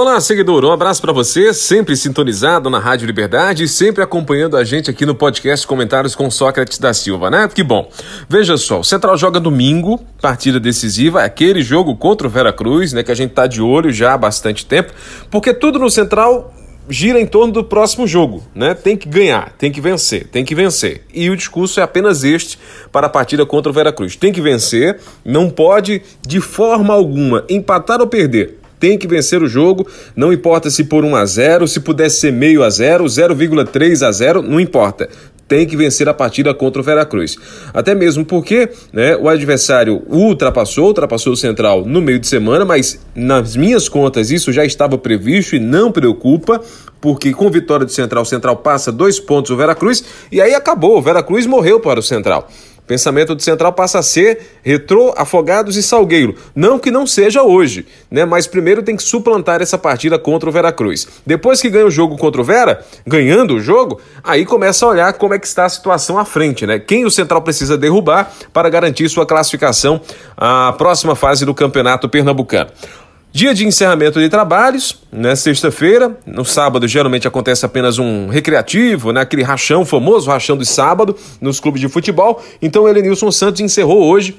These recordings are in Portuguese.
Olá, seguidor. Um abraço para você, sempre sintonizado na Rádio Liberdade e sempre acompanhando a gente aqui no podcast Comentários com Sócrates da Silva, né? Que bom. Veja só, o Central joga domingo, partida decisiva, aquele jogo contra o Veracruz, né? Que a gente tá de olho já há bastante tempo, porque tudo no Central gira em torno do próximo jogo, né? Tem que ganhar, tem que vencer, tem que vencer. E o discurso é apenas este para a partida contra o Veracruz. Tem que vencer, não pode de forma alguma empatar ou perder. Tem que vencer o jogo, não importa se por 1 a 0, se pudesse ser meio a 0, 0,3 a 0, não importa tem que vencer a partida contra o Veracruz. Até mesmo porque né, o adversário ultrapassou, ultrapassou o Central no meio de semana, mas nas minhas contas isso já estava previsto e não preocupa, porque com vitória do Central, o Central passa dois pontos o Veracruz e aí acabou, o Veracruz morreu para o Central. Pensamento do Central passa a ser retrô, afogados e salgueiro. Não que não seja hoje, né? Mas primeiro tem que suplantar essa partida contra o Veracruz. Depois que ganha o jogo contra o Vera, ganhando o jogo, aí começa a olhar como é que está a situação à frente, né? Quem o Central precisa derrubar para garantir sua classificação à próxima fase do Campeonato Pernambucano. Dia de encerramento de trabalhos, né? Sexta-feira. No sábado, geralmente acontece apenas um recreativo, né? Aquele rachão, famoso rachão de sábado, nos clubes de futebol. Então, Elenilson Santos encerrou hoje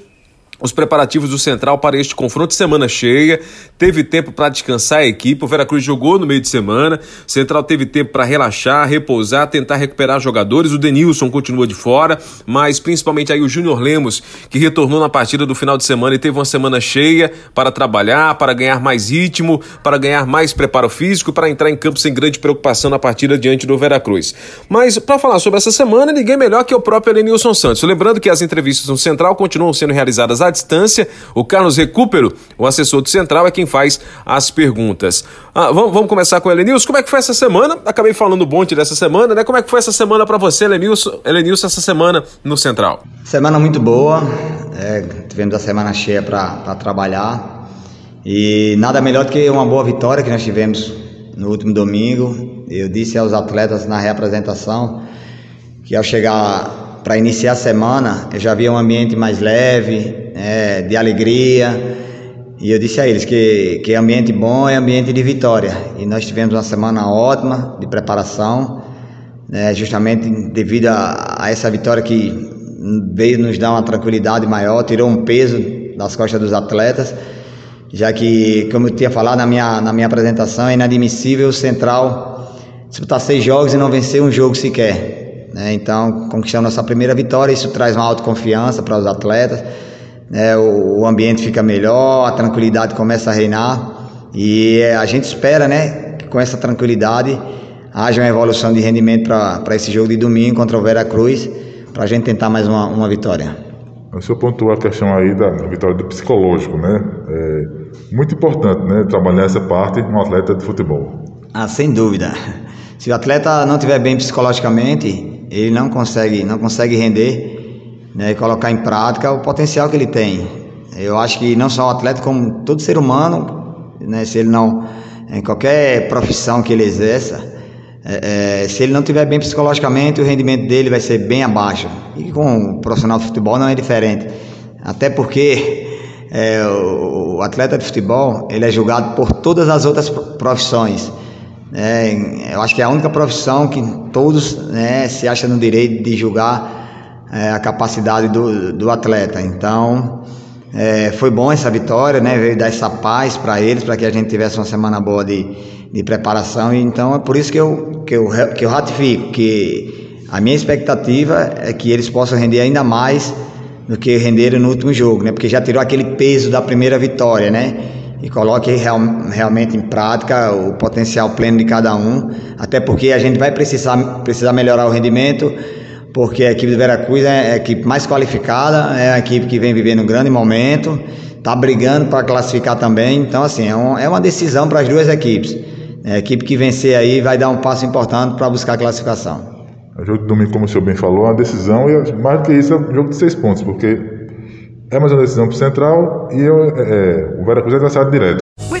os preparativos do Central para este confronto semana cheia. Teve tempo para descansar a equipe. O Veracruz jogou no meio de semana. O Central teve tempo para relaxar, repousar, tentar recuperar jogadores. O Denilson continua de fora, mas principalmente aí o Júnior Lemos, que retornou na partida do final de semana e teve uma semana cheia para trabalhar, para ganhar mais ritmo, para ganhar mais preparo físico, para entrar em campo sem grande preocupação na partida diante do Veracruz. Mas para falar sobre essa semana, ninguém melhor que o próprio Elenilson Santos. Lembrando que as entrevistas no Central continuam sendo realizadas à distância. O Carlos Recupero, o assessor do Central, é quem faz as perguntas. Ah, vamos, vamos, começar com o Elenilson. Como é que foi essa semana? Acabei falando bonde dessa semana, né? Como é que foi essa semana para você, Elenilson, Elenilson, essa semana no Central? Semana muito boa. É, tivemos a semana cheia para trabalhar. E nada melhor do que uma boa vitória que nós tivemos no último domingo. Eu disse aos atletas na reapresentação que ao chegar para iniciar a semana, eu já via um ambiente mais leve, é, de alegria. E eu disse a eles que, que ambiente bom é ambiente de vitória. E nós tivemos uma semana ótima de preparação, né, justamente devido a, a essa vitória que veio nos dar uma tranquilidade maior, tirou um peso das costas dos atletas, já que, como eu tinha falado na minha, na minha apresentação, é inadmissível o Central disputar seis jogos e não vencer um jogo sequer. Né? Então, conquistando nossa primeira vitória, isso traz uma autoconfiança para os atletas, né? o, o, ambiente fica melhor, a tranquilidade começa a reinar e a gente espera né, que com essa tranquilidade haja uma evolução de rendimento para esse jogo de domingo contra o Vera Cruz, para a gente tentar mais uma, uma vitória. O senhor pontuou a questão aí da vitória do psicológico, né? É muito importante, né? Trabalhar essa parte no atleta de futebol. Ah, sem dúvida. Se o atleta não estiver bem psicologicamente, ele não consegue, não consegue render né, e colocar em prática o potencial que ele tem. Eu acho que não só o atleta, como todo ser humano, né, se ele não, em qualquer profissão que ele exerça, é, é, se ele não estiver bem psicologicamente, o rendimento dele vai ser bem abaixo. E com o profissional de futebol não é diferente. Até porque é, o, o atleta de futebol ele é julgado por todas as outras profissões. É, eu acho que é a única profissão que todos né, se acham no direito de julgar é, a capacidade do, do atleta. Então, é, foi bom essa vitória, né, veio dar essa paz para eles, para que a gente tivesse uma semana boa de, de preparação. Então, é por isso que eu, que, eu, que eu ratifico que a minha expectativa é que eles possam render ainda mais do que renderam no último jogo, né, porque já tirou aquele peso da primeira vitória, né? e coloque real, realmente em prática o potencial pleno de cada um, até porque a gente vai precisar, precisar melhorar o rendimento, porque a equipe do Veracruz é a equipe mais qualificada, é a equipe que vem vivendo um grande momento, está brigando para classificar também. Então, assim, é, um, é uma decisão para as duas equipes. É, a equipe que vencer aí vai dar um passo importante para buscar a classificação. O jogo de domingo, como o senhor bem falou, é uma decisão e mais do que isso é um jogo de seis pontos, porque é mais uma decisão para o Central e é, é, o Veracruz é adversário direto.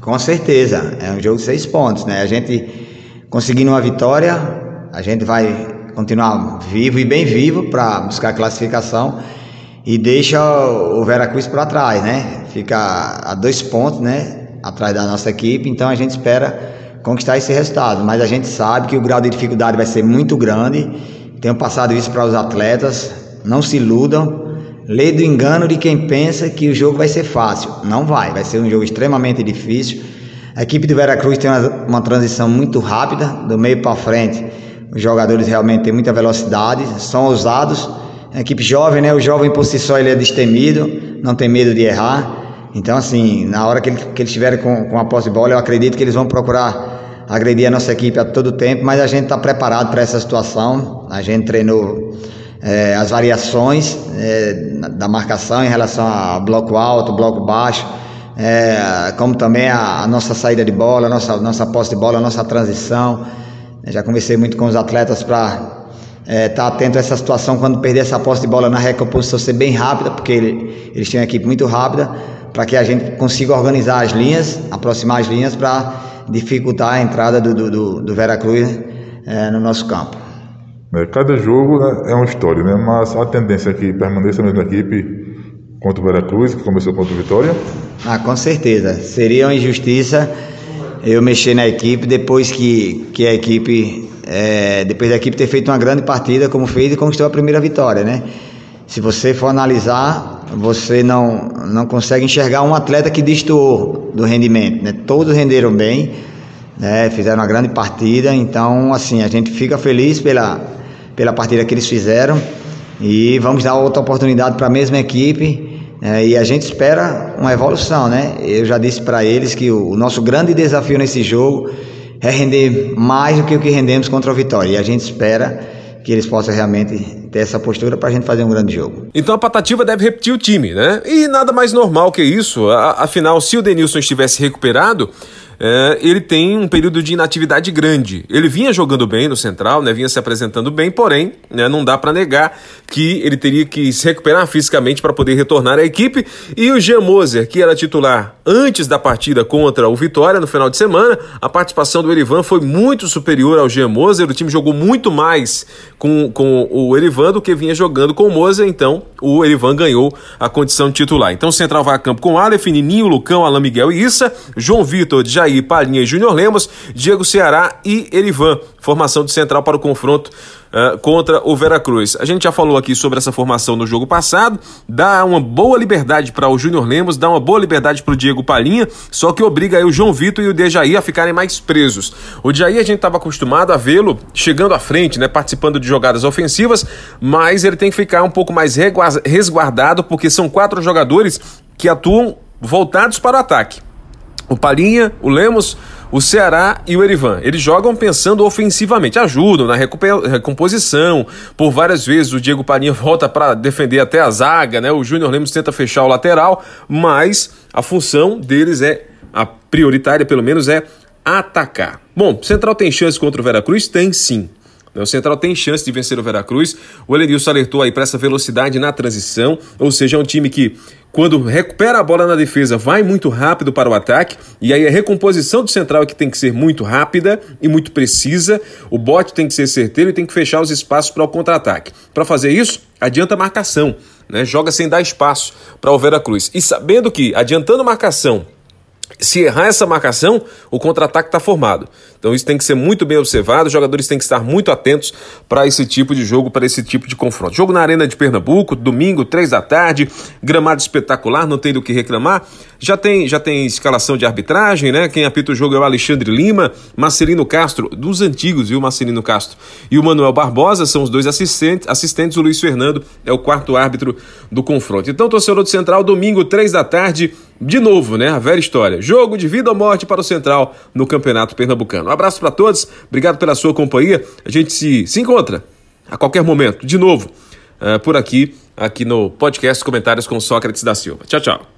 Com certeza, é um jogo de seis pontos, né? A gente conseguindo uma vitória, a gente vai continuar vivo e bem vivo para buscar a classificação e deixa o Veracruz para trás, né? Fica a dois pontos, né? Atrás da nossa equipe, então a gente espera conquistar esse resultado. Mas a gente sabe que o grau de dificuldade vai ser muito grande. Tenho passado isso para os atletas. Não se iludam. Lei do engano de quem pensa que o jogo vai ser fácil. Não vai, vai ser um jogo extremamente difícil. A equipe do Veracruz tem uma, uma transição muito rápida, do meio para frente. Os jogadores realmente têm muita velocidade, são ousados é equipe jovem, né? O jovem por si só ele é destemido, não tem medo de errar. Então, assim, na hora que, ele, que eles estiverem com, com a posse de bola, eu acredito que eles vão procurar agredir a nossa equipe a todo tempo, mas a gente está preparado para essa situação. A gente treinou é, as variações é, da marcação em relação a bloco alto, bloco baixo, é, como também a, a, nossa saída de bola, a nossa, nossa posse de bola, a nossa transição. Já conversei muito com os atletas para é, tá atento a essa situação quando perder essa posse de bola na recomposição ser bem rápida, porque ele, eles têm uma equipe muito rápida, para que a gente consiga organizar as linhas, aproximar as linhas para dificultar a entrada do, do, do, do Veracruz é, no nosso campo. É, cada jogo né, é uma história, né? mas a tendência é que permaneça a mesma equipe contra o Veracruz, que começou contra o Vitória? Ah, com certeza. Seria uma injustiça eu mexer na equipe depois que, que a equipe é, depois da equipe ter feito uma grande partida como fez e conquistou a primeira vitória, né? Se você for analisar, você não, não consegue enxergar um atleta que destoou do rendimento, né? Todos renderam bem, né? fizeram uma grande partida, então assim, a gente fica feliz pela, pela partida que eles fizeram e vamos dar outra oportunidade para a mesma equipe é, e a gente espera uma evolução, né? Eu já disse para eles que o, o nosso grande desafio nesse jogo é render mais do que o que rendemos contra o Vitória. E a gente espera que eles possam realmente ter essa postura para a gente fazer um grande jogo. Então a Patativa deve repetir o time, né? E nada mais normal que isso. Afinal, se o Denilson estivesse recuperado, é, ele tem um período de inatividade grande. Ele vinha jogando bem no Central, né, vinha se apresentando bem, porém, né, não dá para negar que ele teria que se recuperar fisicamente para poder retornar à equipe. E o Jean Moser, que era titular antes da partida contra o Vitória no final de semana, a participação do Erivan foi muito superior ao Jean Moser. O time jogou muito mais com, com o Erivan do que vinha jogando com o Moser, então o Erivan ganhou a condição de titular. Então o Central vai a campo com Aleph, Nininho, Lucão, Alain Miguel e Issa, João Vitor, Jair, Palinha e Júnior Lemos, Diego Ceará e Erivan. Formação de Central para o confronto uh, contra o Veracruz. A gente já falou aqui sobre essa formação no jogo passado, dá uma boa liberdade para o Júnior Lemos, dá uma boa liberdade para o Diego Palinha, só que obriga aí o João Vitor e o Dejaí a ficarem mais presos. O Dejaí a gente estava acostumado a vê-lo chegando à frente, né, participando de jogadas ofensivas, mas ele tem que ficar um pouco mais resguardado, porque são quatro jogadores que atuam voltados para o ataque. O Palinha, o Lemos, o Ceará e o Erivan. Eles jogam pensando ofensivamente, ajudam na recomposição. Por várias vezes o Diego Palinha volta para defender até a zaga, né? O Júnior Lemos tenta fechar o lateral, mas a função deles é a prioritária, pelo menos é atacar. Bom, Central tem chance contra o Veracruz? Tem sim. O Central tem chance de vencer o Veracruz. O Elenilson alertou aí para essa velocidade na transição, ou seja, é um time que quando recupera a bola na defesa, vai muito rápido para o ataque, e aí a recomposição do central é que tem que ser muito rápida e muito precisa. O bote tem que ser certeiro e tem que fechar os espaços para o contra-ataque. Para fazer isso, adianta marcação, né? joga sem dar espaço para o Veracruz. E sabendo que, adiantando marcação, se errar essa marcação, o contra-ataque está formado. Então isso tem que ser muito bem observado, os jogadores têm que estar muito atentos para esse tipo de jogo, para esse tipo de confronto. Jogo na Arena de Pernambuco, domingo, três da tarde, gramado espetacular, não tem do que reclamar. Já tem, já tem escalação de arbitragem, né? Quem apita o jogo é o Alexandre Lima, Marcelino Castro, dos antigos, viu, Marcelino Castro, e o Manuel Barbosa são os dois assistentes, assistentes o Luiz Fernando é o quarto árbitro do confronto. Então, torcedor do Central, domingo, três da tarde, de novo, né? A velha história. Jogo de vida ou morte para o Central no Campeonato Pernambucano. Abraço para todos, obrigado pela sua companhia. A gente se, se encontra a qualquer momento, de novo, uh, por aqui, aqui no podcast Comentários com Sócrates da Silva. Tchau, tchau.